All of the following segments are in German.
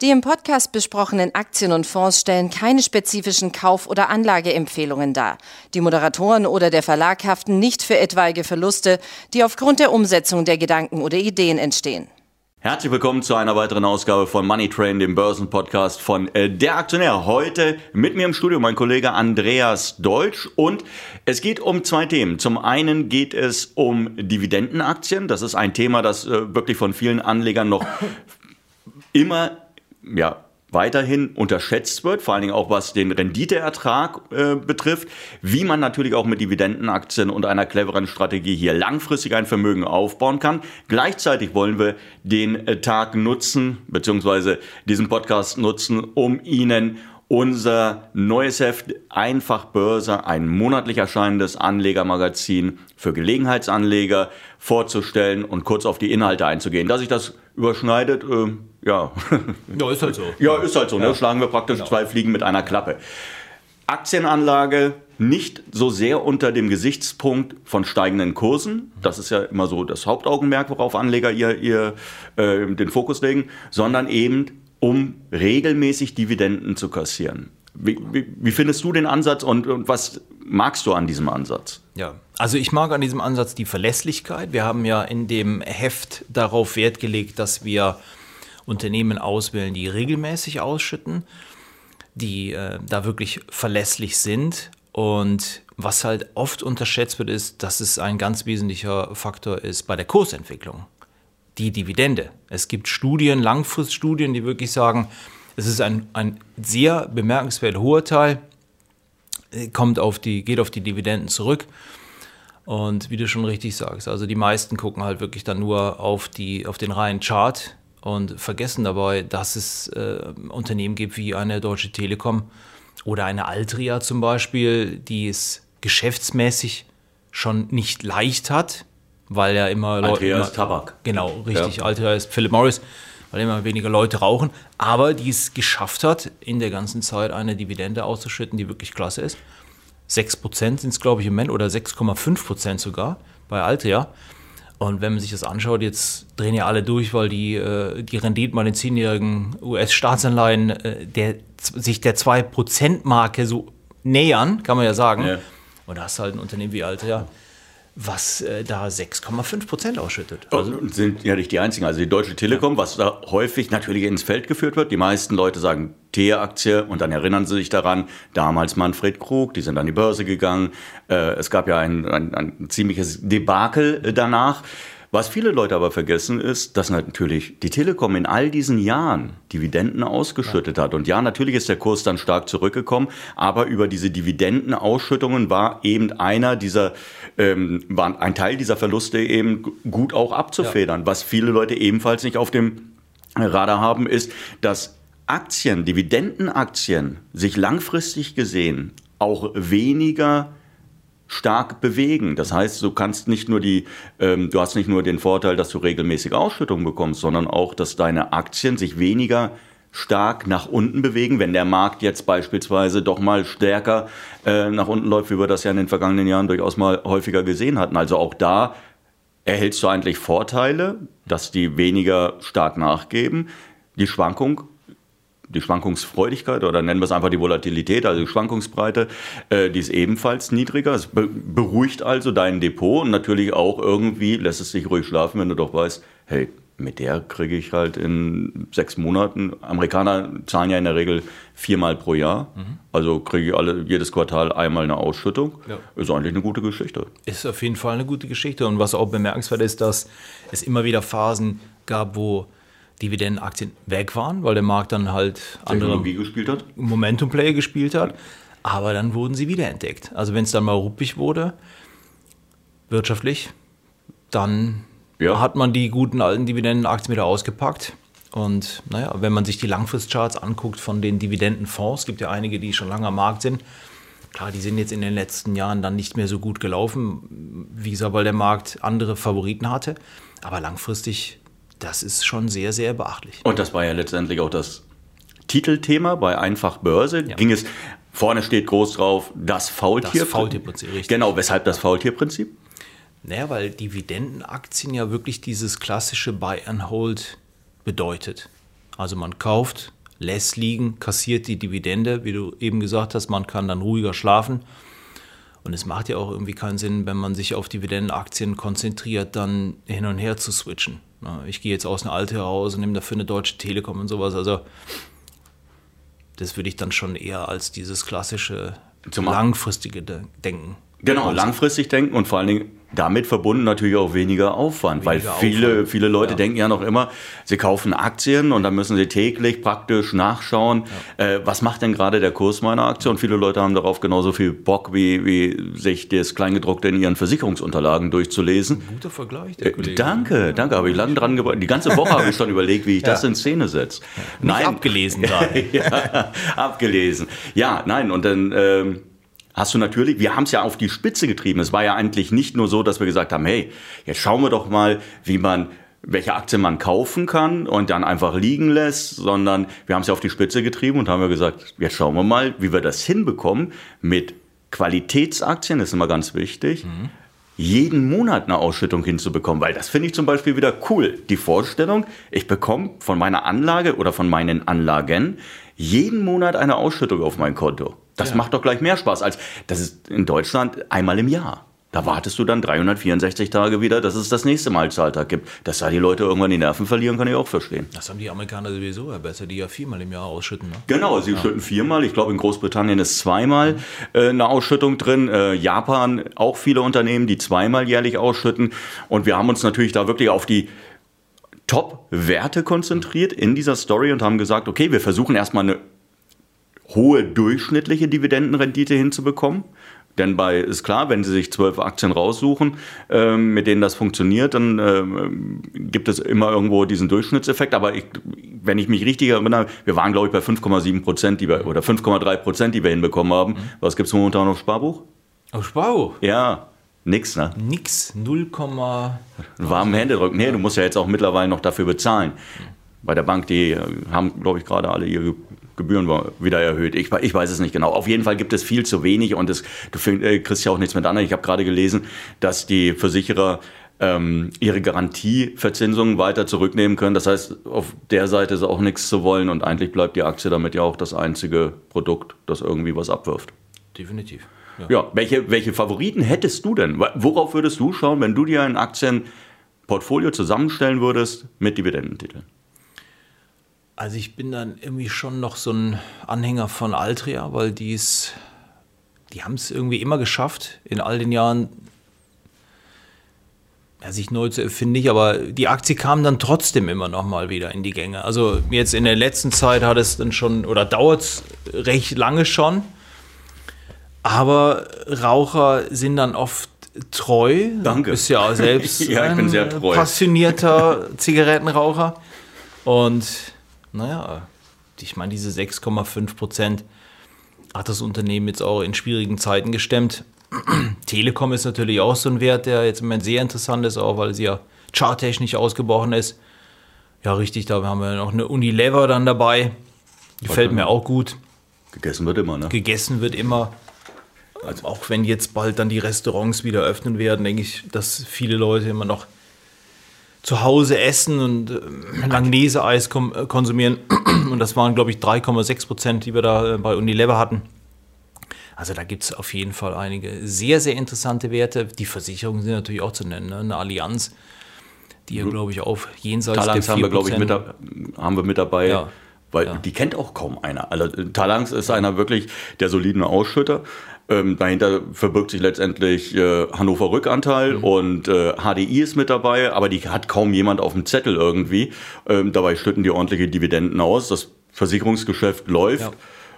Die im Podcast besprochenen Aktien und Fonds stellen keine spezifischen Kauf- oder Anlageempfehlungen dar. Die Moderatoren oder der Verlag haften nicht für etwaige Verluste, die aufgrund der Umsetzung der Gedanken oder Ideen entstehen. Herzlich willkommen zu einer weiteren Ausgabe von Money Train, dem Börsenpodcast von äh, Der Aktionär. Heute mit mir im Studio mein Kollege Andreas Deutsch und es geht um zwei Themen. Zum einen geht es um Dividendenaktien. Das ist ein Thema, das äh, wirklich von vielen Anlegern noch immer ja, weiterhin unterschätzt wird, vor allen Dingen auch was den Renditeertrag äh, betrifft, wie man natürlich auch mit Dividendenaktien und einer cleveren Strategie hier langfristig ein Vermögen aufbauen kann. Gleichzeitig wollen wir den äh, Tag nutzen, beziehungsweise diesen Podcast nutzen, um Ihnen unser neues Heft Einfach Börse, ein monatlich erscheinendes Anlegermagazin für Gelegenheitsanleger vorzustellen und kurz auf die Inhalte einzugehen. Dass sich das überschneidet, äh, ja. Ja, ist halt so. Ja, ist halt so. Ne? Schlagen wir praktisch genau. zwei Fliegen mit einer Klappe. Aktienanlage nicht so sehr unter dem Gesichtspunkt von steigenden Kursen. Das ist ja immer so das Hauptaugenmerk, worauf Anleger ihr, ihr äh, den Fokus legen, sondern eben um regelmäßig Dividenden zu kassieren. Wie, wie, wie findest du den Ansatz und, und, was magst du an diesem Ansatz? Ja, also ich mag an diesem Ansatz die Verlässlichkeit. Wir haben ja in dem Heft darauf Wert gelegt, dass wir Unternehmen auswählen, die regelmäßig ausschütten, die äh, da wirklich verlässlich sind. Und was halt oft unterschätzt wird, ist, dass es ein ganz wesentlicher Faktor ist bei der Kursentwicklung die Dividende. Es gibt Studien, Langfriststudien, die wirklich sagen, es ist ein, ein sehr bemerkenswert hoher Teil, äh, kommt auf die, geht auf die Dividenden zurück. Und wie du schon richtig sagst, also die meisten gucken halt wirklich dann nur auf, die, auf den reinen Chart und vergessen dabei, dass es äh, Unternehmen gibt wie eine Deutsche Telekom oder eine Altria zum Beispiel, die es geschäftsmäßig schon nicht leicht hat, weil ja immer Leute. Altria ist Tabak. Genau, richtig. Ja. Altria ist Philip Morris, weil immer weniger Leute rauchen, aber die es geschafft hat, in der ganzen Zeit eine Dividende auszuschütten, die wirklich klasse ist. 6% sind es, glaube ich, im Moment oder 6,5% sogar bei Altria. Und wenn man sich das anschaut, jetzt drehen ja alle durch, weil die, äh, die Renditen bei den zehnjährigen US-Staatsanleihen äh, der, sich der 2%-Marke so nähern, kann man ja sagen. Ja. Und da hast du halt ein Unternehmen wie Altria, was äh, da 6,5 Prozent ausschüttet. Also sind ja nicht die einzigen. Also die Deutsche Telekom, was da häufig natürlich ins Feld geführt wird. Die meisten Leute sagen TEA-Aktie und dann erinnern sie sich daran, damals Manfred Krug, die sind an die Börse gegangen. Äh, es gab ja ein, ein, ein ziemliches Debakel äh, danach. Was viele Leute aber vergessen ist, dass natürlich die Telekom in all diesen Jahren Dividenden ausgeschüttet ja. hat. Und ja, natürlich ist der Kurs dann stark zurückgekommen, aber über diese Dividendenausschüttungen war eben einer dieser, ähm, war ein Teil dieser Verluste eben gut auch abzufedern. Ja. Was viele Leute ebenfalls nicht auf dem Radar haben, ist, dass Aktien, Dividendenaktien sich langfristig gesehen auch weniger stark bewegen. Das heißt, du kannst nicht nur die, ähm, du hast nicht nur den Vorteil, dass du regelmäßig Ausschüttung bekommst, sondern auch, dass deine Aktien sich weniger stark nach unten bewegen, wenn der Markt jetzt beispielsweise doch mal stärker äh, nach unten läuft, wie wir das ja in den vergangenen Jahren durchaus mal häufiger gesehen hatten. Also auch da erhältst du eigentlich Vorteile, dass die weniger stark nachgeben. Die Schwankung die Schwankungsfreudigkeit oder nennen wir es einfach die Volatilität, also die Schwankungsbreite, äh, die ist ebenfalls niedriger. Es beruhigt also dein Depot und natürlich auch irgendwie lässt es sich ruhig schlafen, wenn du doch weißt, hey, mit der kriege ich halt in sechs Monaten, Amerikaner zahlen ja in der Regel viermal pro Jahr, mhm. also kriege ich alle, jedes Quartal einmal eine Ausschüttung. Ja. Ist eigentlich eine gute Geschichte. Ist auf jeden Fall eine gute Geschichte und was auch bemerkenswert ist, dass es immer wieder Phasen gab, wo Dividendenaktien weg waren, weil der Markt dann halt andere gespielt hat. Momentum Play gespielt hat. Aber dann wurden sie wiederentdeckt. Also wenn es dann mal ruppig wurde, wirtschaftlich, dann ja. hat man die guten alten Dividendenaktien wieder ausgepackt. Und naja, wenn man sich die Langfristcharts anguckt von den Dividendenfonds, gibt ja einige, die schon lange am Markt sind. Klar, die sind jetzt in den letzten Jahren dann nicht mehr so gut gelaufen, wie gesagt, weil der Markt andere Favoriten hatte. Aber langfristig das ist schon sehr, sehr beachtlich. Und das war ja letztendlich auch das Titelthema bei Einfach Börse. Ja. Ging es, vorne steht groß drauf, das Faultier. Das Faultierprinzip, richtig. Genau, weshalb das Faultierprinzip? Naja, weil Dividendenaktien ja wirklich dieses klassische Buy and Hold bedeutet. Also man kauft, lässt liegen, kassiert die Dividende, wie du eben gesagt hast, man kann dann ruhiger schlafen. Und es macht ja auch irgendwie keinen Sinn, wenn man sich auf Dividendenaktien konzentriert, dann hin und her zu switchen. Ich gehe jetzt aus einer alte heraus und nehme dafür eine deutsche Telekom und sowas. Also das würde ich dann schon eher als dieses klassische Zum langfristige Denken. Genau, langfristig denken und vor allen Dingen damit verbunden natürlich auch weniger Aufwand, weniger weil viele, Aufwand. viele Leute ja. denken ja noch immer, sie kaufen Aktien und dann müssen sie täglich praktisch nachschauen, ja. äh, was macht denn gerade der Kurs meiner Aktie und viele Leute haben darauf genauso viel Bock, wie, wie sich das Kleingedruckte in ihren Versicherungsunterlagen durchzulesen. Ein guter Vergleich, der äh, Kollege. Danke, danke, habe ich lange dran gebracht. Die ganze Woche habe ich schon überlegt, wie ich ja. das in Szene setze. Nein. abgelesen gerade. ja, abgelesen. Ja, nein, und dann... Ähm, hast du natürlich, wir haben es ja auf die Spitze getrieben. Es war ja eigentlich nicht nur so, dass wir gesagt haben, hey, jetzt schauen wir doch mal, wie man welche Aktien man kaufen kann und dann einfach liegen lässt, sondern wir haben es ja auf die Spitze getrieben und haben ja gesagt, jetzt schauen wir mal, wie wir das hinbekommen mit Qualitätsaktien, das ist immer ganz wichtig, mhm. jeden Monat eine Ausschüttung hinzubekommen, weil das finde ich zum Beispiel wieder cool. Die Vorstellung, ich bekomme von meiner Anlage oder von meinen Anlagen jeden Monat eine Ausschüttung auf mein Konto. Das ja. macht doch gleich mehr Spaß als das ist in Deutschland einmal im Jahr. Da wartest du dann 364 Tage wieder, dass es das nächste Mal Zahltag gibt. Dass da die Leute irgendwann die Nerven verlieren, kann ich auch verstehen. Das haben die Amerikaner sowieso ja besser, die ja viermal im Jahr ausschütten. Ne? Genau, sie ja. schütten viermal. Ich glaube, in Großbritannien ist zweimal äh, eine Ausschüttung drin. Äh, Japan auch viele Unternehmen, die zweimal jährlich ausschütten. Und wir haben uns natürlich da wirklich auf die Top-Werte konzentriert in dieser Story und haben gesagt, okay, wir versuchen erstmal eine hohe durchschnittliche Dividendenrendite hinzubekommen. Denn bei ist klar, wenn Sie sich zwölf Aktien raussuchen, ähm, mit denen das funktioniert, dann ähm, gibt es immer irgendwo diesen Durchschnittseffekt. Aber ich, wenn ich mich richtig erinnere, wir waren glaube ich bei 5,7 Prozent, oder 5,3 Prozent, die wir hinbekommen haben. Mhm. Was gibt es momentan auf Sparbuch? Auf Sparbuch? Ja. Nix, ne? Nix, 0, warmen Händedruck. Nee, du musst ja jetzt auch mittlerweile noch dafür bezahlen. Mhm. Bei der Bank, die haben, glaube ich, gerade alle ihre Gebühren wieder erhöht. Ich, ich, weiß es nicht genau. Auf jeden Fall gibt es viel zu wenig und es, du find, äh, kriegst ja auch nichts mit an. Ich habe gerade gelesen, dass die Versicherer ähm, ihre Garantieverzinsungen weiter zurücknehmen können. Das heißt, auf der Seite ist auch nichts zu wollen und eigentlich bleibt die Aktie damit ja auch das einzige Produkt, das irgendwie was abwirft. Definitiv. Ja, ja welche, welche Favoriten hättest du denn? Worauf würdest du schauen, wenn du dir ein Aktienportfolio zusammenstellen würdest mit Dividendentiteln? Also ich bin dann irgendwie schon noch so ein Anhänger von Altria, weil die's, die haben es irgendwie immer geschafft, in all den Jahren ja, sich neu zu erfinden, nicht, aber die Aktie kam dann trotzdem immer noch mal wieder in die Gänge. Also jetzt in der letzten Zeit hat es dann schon, oder dauert es recht lange schon, aber Raucher sind dann oft treu. Danke. Ist ja selbst ja, ein passionierter Zigarettenraucher. Und naja, ich meine, diese 6,5 Prozent hat das Unternehmen jetzt auch in schwierigen Zeiten gestemmt. Telekom ist natürlich auch so ein Wert, der jetzt im Moment sehr interessant ist, auch weil sie ja charttechnisch ausgebrochen ist. Ja, richtig, da haben wir noch eine Unilever dann dabei. Die fällt mir auch gut. Gegessen wird immer, ne? Gegessen wird immer. Also auch wenn jetzt bald dann die Restaurants wieder öffnen werden, denke ich, dass viele Leute immer noch zu Hause essen und äh, Langnese-Eis äh, konsumieren. Und das waren, glaube ich, 3,6 Prozent, die wir da äh, bei Unilever hatten. Also da gibt es auf jeden Fall einige sehr, sehr interessante Werte. Die Versicherungen sind natürlich auch zu nennen. Ne? Eine Allianz, die ja, glaube ich, auf jenseits Talangs der 4%. haben wir, glaube ich, mit, haben wir mit dabei. Ja. Weil ja. die kennt auch kaum einer. Also Talangs ist einer wirklich der soliden Ausschütter. Ähm, dahinter verbirgt sich letztendlich äh, Hannover Rückanteil mhm. und äh, HDI ist mit dabei, aber die hat kaum jemand auf dem Zettel irgendwie. Ähm, dabei schütten die ordentliche Dividenden aus. Das Versicherungsgeschäft läuft. Ja.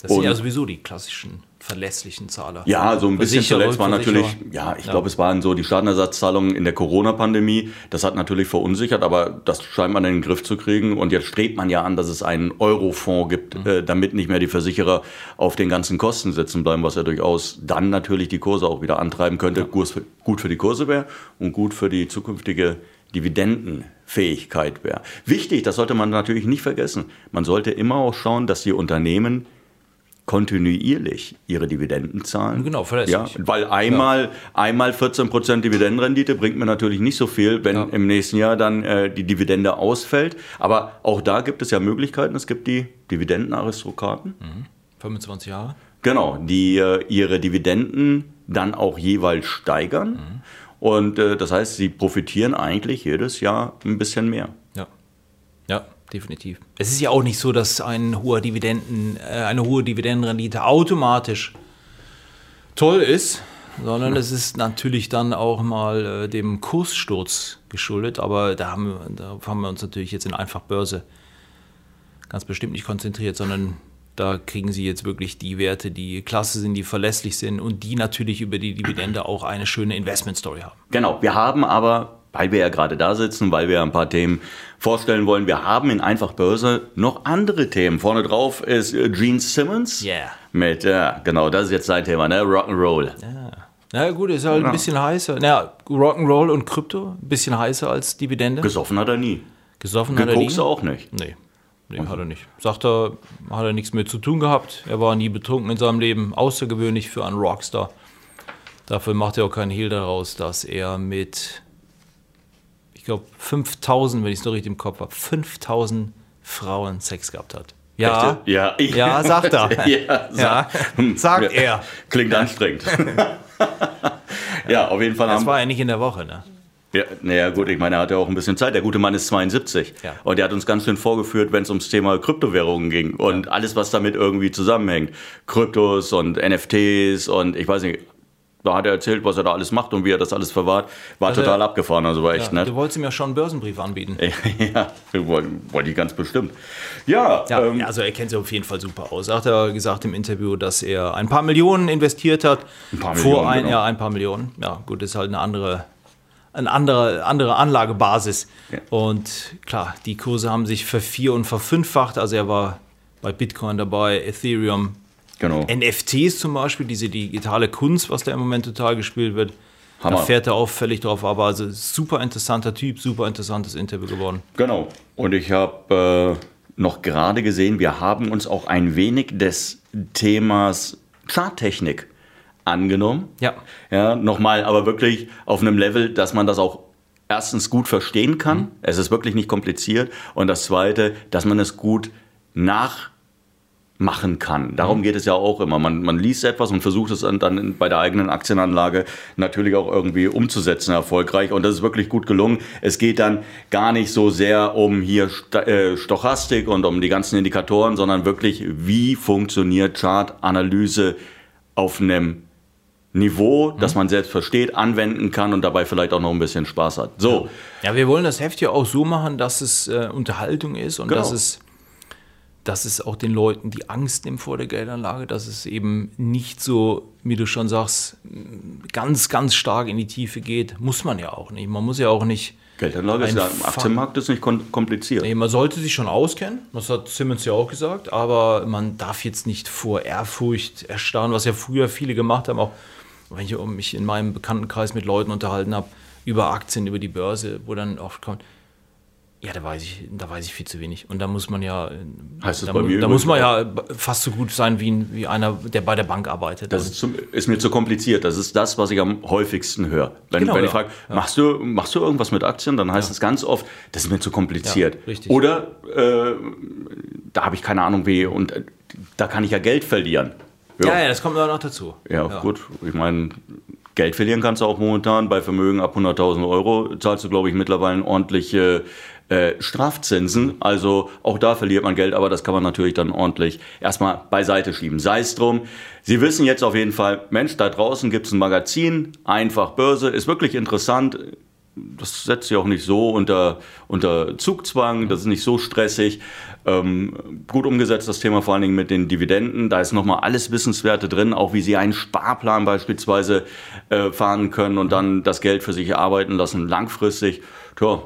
Das sind ja sowieso die klassischen verlässlichen Zahler. Ja, so ein bisschen zuletzt war natürlich, ja, ich ja. glaube, es waren so die Schadenersatzzahlungen in der Corona-Pandemie. Das hat natürlich verunsichert, aber das scheint man in den Griff zu kriegen. Und jetzt strebt man ja an, dass es einen Eurofonds gibt, mhm. äh, damit nicht mehr die Versicherer auf den ganzen Kosten sitzen bleiben, was ja durchaus dann natürlich die Kurse auch wieder antreiben könnte. Ja. Gut, für, gut für die Kurse wäre und gut für die zukünftige Dividendenfähigkeit wäre. Wichtig, das sollte man natürlich nicht vergessen. Man sollte immer auch schauen, dass die Unternehmen kontinuierlich ihre Dividenden zahlen. Genau, verlässlich. Ja, weil einmal, ja. einmal 14% Dividendenrendite bringt mir natürlich nicht so viel, wenn ja. im nächsten Jahr dann äh, die Dividende ausfällt. Aber auch da gibt es ja Möglichkeiten. Es gibt die Dividendenaristokraten. Mhm. 25 Jahre. Genau, die äh, ihre Dividenden dann auch jeweils steigern. Mhm. Und äh, das heißt, sie profitieren eigentlich jedes Jahr ein bisschen mehr. Ja. Ja definitiv. Es ist ja auch nicht so, dass ein hoher Dividenden, äh, eine hohe Dividendenrendite automatisch toll ist, sondern ja. es ist natürlich dann auch mal äh, dem Kurssturz geschuldet. Aber da haben, wir, da haben wir uns natürlich jetzt in Einfachbörse ganz bestimmt nicht konzentriert, sondern da kriegen Sie jetzt wirklich die Werte, die klasse sind, die verlässlich sind und die natürlich über die Dividende auch eine schöne Investment-Story haben. Genau, wir haben aber weil wir ja gerade da sitzen, weil wir ein paar Themen vorstellen wollen. Wir haben in Einfach Börse noch andere Themen. Vorne drauf ist äh, Gene Simmons. Yeah. Mit, ja, genau, das ist jetzt sein Thema, ne? Rock'n'Roll. Ja. Na gut, ist halt ja. ein bisschen heißer. Na, Rock'n'Roll und Krypto, ein bisschen heißer als Dividende. Gesoffen hat er nie. Gesoffen hat er nie. auch nicht. Nee. Nee, hat er nicht. Sagt er, hat er nichts mehr zu tun gehabt. Er war nie betrunken in seinem Leben. Außergewöhnlich für einen Rockstar. Dafür macht er auch keinen Hehl daraus, dass er mit glaube, 5000, wenn ich es noch richtig im Kopf habe, 5000 Frauen Sex gehabt hat. Ja, ja, ich. ja, sagt er. ja, ja, sagt er. Klingt anstrengend. ja, auf jeden Fall. Das war ja nicht in der Woche, ne? Ja, naja, gut, ich meine, er hatte auch ein bisschen Zeit. Der gute Mann ist 72. Ja. Und er hat uns ganz schön vorgeführt, wenn es ums Thema Kryptowährungen ging und ja. alles, was damit irgendwie zusammenhängt. Kryptos und NFTs und ich weiß nicht, da hat er erzählt, was er da alles macht und wie er das alles verwahrt. War also, total abgefahren, also war echt ja, nett. Du wolltest ihm ja schon einen Börsenbrief anbieten. ja, wollte ich ganz bestimmt. Ja, ja ähm, also er kennt sich auf jeden Fall super aus. Er hat ja gesagt im Interview, dass er ein paar Millionen investiert hat. Ein paar Millionen, vor ein, genau. Ja, ein paar Millionen. Ja, gut, das ist halt eine andere eine andere, andere Anlagebasis. Ja. Und klar, die Kurse haben sich vervier- und verfünffacht. Also er war bei Bitcoin dabei, Ethereum, Genau. NFTs zum Beispiel, diese digitale Kunst, was da im Moment total gespielt wird. Hammer. Da fährt er auch völlig drauf, aber also super interessanter Typ, super interessantes Interview geworden. Genau. Und ich habe äh, noch gerade gesehen, wir haben uns auch ein wenig des Themas Charttechnik angenommen. Ja. Ja, nochmal, aber wirklich auf einem Level, dass man das auch erstens gut verstehen kann. Mhm. Es ist wirklich nicht kompliziert. Und das zweite, dass man es gut nach machen kann. Darum mhm. geht es ja auch immer. Man, man liest etwas und versucht es dann bei der eigenen Aktienanlage natürlich auch irgendwie umzusetzen, erfolgreich. Und das ist wirklich gut gelungen. Es geht dann gar nicht so sehr um hier äh, Stochastik und um die ganzen Indikatoren, sondern wirklich, wie funktioniert Chartanalyse auf einem Niveau, das mhm. man selbst versteht, anwenden kann und dabei vielleicht auch noch ein bisschen Spaß hat. So. Ja, wir wollen das Heft ja auch so machen, dass es äh, Unterhaltung ist und genau. dass es dass es auch den Leuten die Angst nimmt vor der Geldanlage, dass es eben nicht so, wie du schon sagst, ganz, ganz stark in die Tiefe geht. Muss man ja auch nicht. Man muss ja auch nicht. Geldanlage ist ja im Aktienmarkt ist nicht kompliziert. Nee, man sollte sich schon auskennen, das hat Simmons ja auch gesagt, aber man darf jetzt nicht vor Ehrfurcht erstarren, was ja früher viele gemacht haben, auch wenn ich mich in meinem Bekanntenkreis mit Leuten unterhalten habe, über Aktien, über die Börse, wo dann oft kommt, ja, da weiß ich, da weiß ich viel zu wenig. Und da muss man ja, heißt da, bei mir da muss man ja fast so gut sein wie, wie einer, der bei der Bank arbeitet. Das ist, zum, ist, mir zu kompliziert. Das ist das, was ich am häufigsten höre. Wenn, genau, wenn ich frage, ja. machst, du, machst du irgendwas mit Aktien, dann heißt es ja. ganz oft, das ist mir zu kompliziert. Oder äh, da habe ich keine Ahnung wie und äh, da kann ich ja Geld verlieren. Ja, ja, das kommt noch dazu. Ja, gut. Ich meine, Geld verlieren kannst du auch momentan bei Vermögen ab 100.000 Euro. Zahlst du, glaube ich, mittlerweile ordentliche äh, Strafzinsen. Also auch da verliert man Geld, aber das kann man natürlich dann ordentlich erstmal beiseite schieben. Sei es drum. Sie wissen jetzt auf jeden Fall, Mensch, da draußen gibt es ein Magazin, einfach Börse, ist wirklich interessant. Das setzt sich auch nicht so unter, unter Zugzwang, das ist nicht so stressig. Ähm, gut umgesetzt das Thema vor allen Dingen mit den Dividenden. Da ist nochmal alles Wissenswerte drin, auch wie Sie einen Sparplan beispielsweise äh, fahren können und dann das Geld für sich erarbeiten lassen, langfristig. Tja,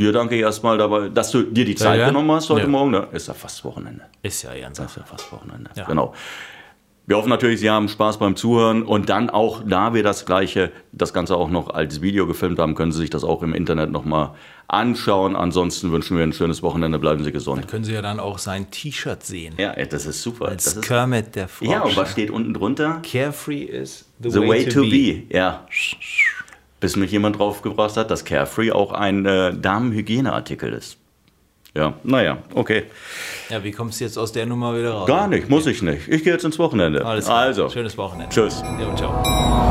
Dir danke erstmal dabei, dass du dir die Zeit ja, ja. genommen hast heute ja. Morgen. Ne? Ist ja fast Wochenende. Ist ja ernsthaft. Ist ja fast Wochenende. Genau. Wir hoffen natürlich, Sie haben Spaß beim Zuhören und dann auch, da wir das gleiche, das Ganze auch noch als Video gefilmt haben, können Sie sich das auch im Internet nochmal anschauen. Ansonsten wünschen wir ein schönes Wochenende, bleiben Sie gesund. Dann können Sie ja dann auch sein T-Shirt sehen. Ja, das ist super. Als das ist, Kermit der Frosch. ja, und was steht unten drunter? Carefree is the, The way to be. Ja. Bis mich jemand draufgebracht hat, dass Carefree auch ein äh, Damenhygieneartikel ist. Ja, naja, okay. Ja, wie kommst du jetzt aus der Nummer wieder raus? Gar nicht, muss ich nicht. Ich gehe jetzt ins Wochenende. Alles klar. Also, Schönes Wochenende. Tschüss. Ja, ciao.